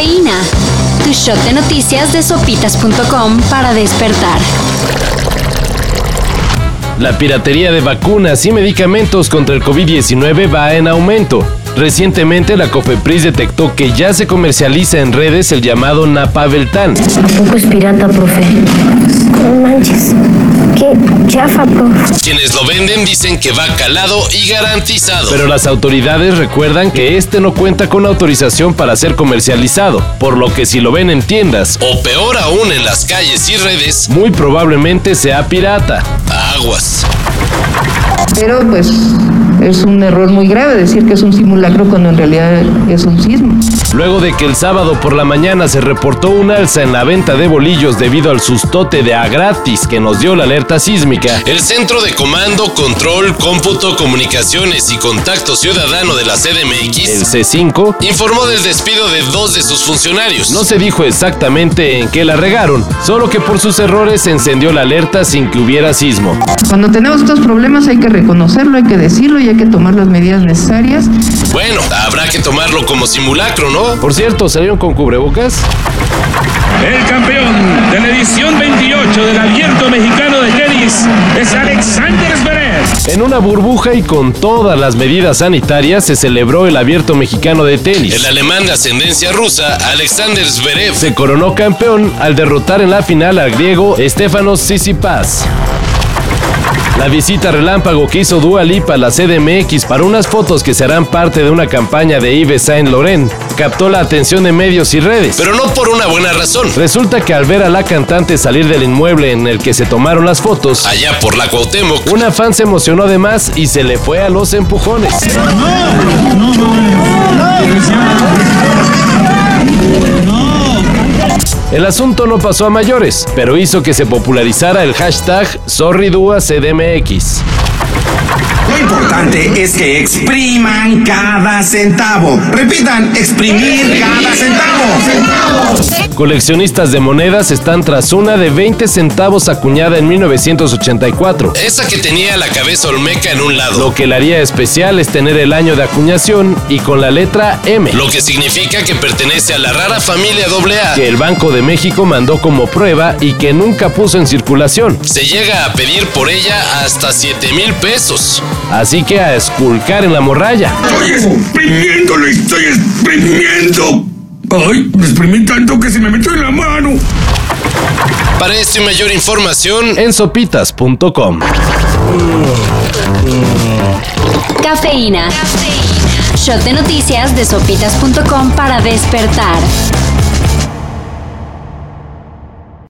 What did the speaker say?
Cafeína. Tu shot de noticias de sopitas.com para despertar. La piratería de vacunas y medicamentos contra el COVID-19 va en aumento. Recientemente la COFEPRIS detectó que ya se comercializa en redes el llamado Napaveltan. Tampoco es pirata, profe. No manches. Qué chafa, profe. Quienes lo venden dicen que va calado y garantizado. Pero las autoridades recuerdan que este no cuenta con autorización para ser comercializado, por lo que si lo ven en tiendas o peor aún en las calles y redes, muy probablemente sea pirata. Aguas. Pero pues es un error muy grave decir que es un simulacro cuando en realidad es un sismo. Luego de que el sábado por la mañana se reportó un alza en la venta de bolillos debido al sustote de a gratis que nos dio la alerta sísmica, el Centro de Comando, Control, Cómputo, Comunicaciones y Contacto Ciudadano de la CDMX, el C5, informó del despido de dos de sus funcionarios. No se dijo exactamente en qué la regaron, solo que por sus errores se encendió la alerta sin que hubiera sismo. Cuando tenemos estos problemas hay que reconocerlo, hay que decirlo y hay que tomar las medidas necesarias. Bueno, habrá que tomarlo como simulacro, ¿no? Por cierto, ¿salieron con cubrebocas? El campeón de la edición 28 del Abierto Mexicano de Tenis es Alexander Zverev. En una burbuja y con todas las medidas sanitarias se celebró el Abierto Mexicano de Tenis. El alemán de ascendencia rusa, Alexander Zverev, se coronó campeón al derrotar en la final al griego Stefanos Tsitsipas. La visita relámpago que hizo Dua Lipa a la CDMX para unas fotos que serán parte de una campaña de Yves Saint Laurent captó la atención de medios y redes. Pero no por una buena razón. Resulta que al ver a la cantante salir del inmueble en el que se tomaron las fotos, allá por la Cuauhtémoc, una fan se emocionó de más y se le fue a los empujones. El asunto no pasó a mayores, pero hizo que se popularizara el hashtag SorryDuaCDMX. Lo importante es que expriman cada centavo. Repitan, exprimir cada centavo. Coleccionistas de monedas están tras una de 20 centavos acuñada en 1984. Esa que tenía la cabeza olmeca en un lado. Lo que la haría especial es tener el año de acuñación y con la letra M. Lo que significa que pertenece a la rara familia AA que el Banco de México mandó como prueba y que nunca puso en circulación. Se llega a pedir por ella hasta 7 mil pesos. Así que a esculcar en la morralla. Estoy exprimiendo, lo estoy exprimiendo. Ay, me exprimí tanto que se me metió en la mano. Para esto y mayor información en sopitas.com. Cafeína. Shot de noticias de sopitas.com para despertar.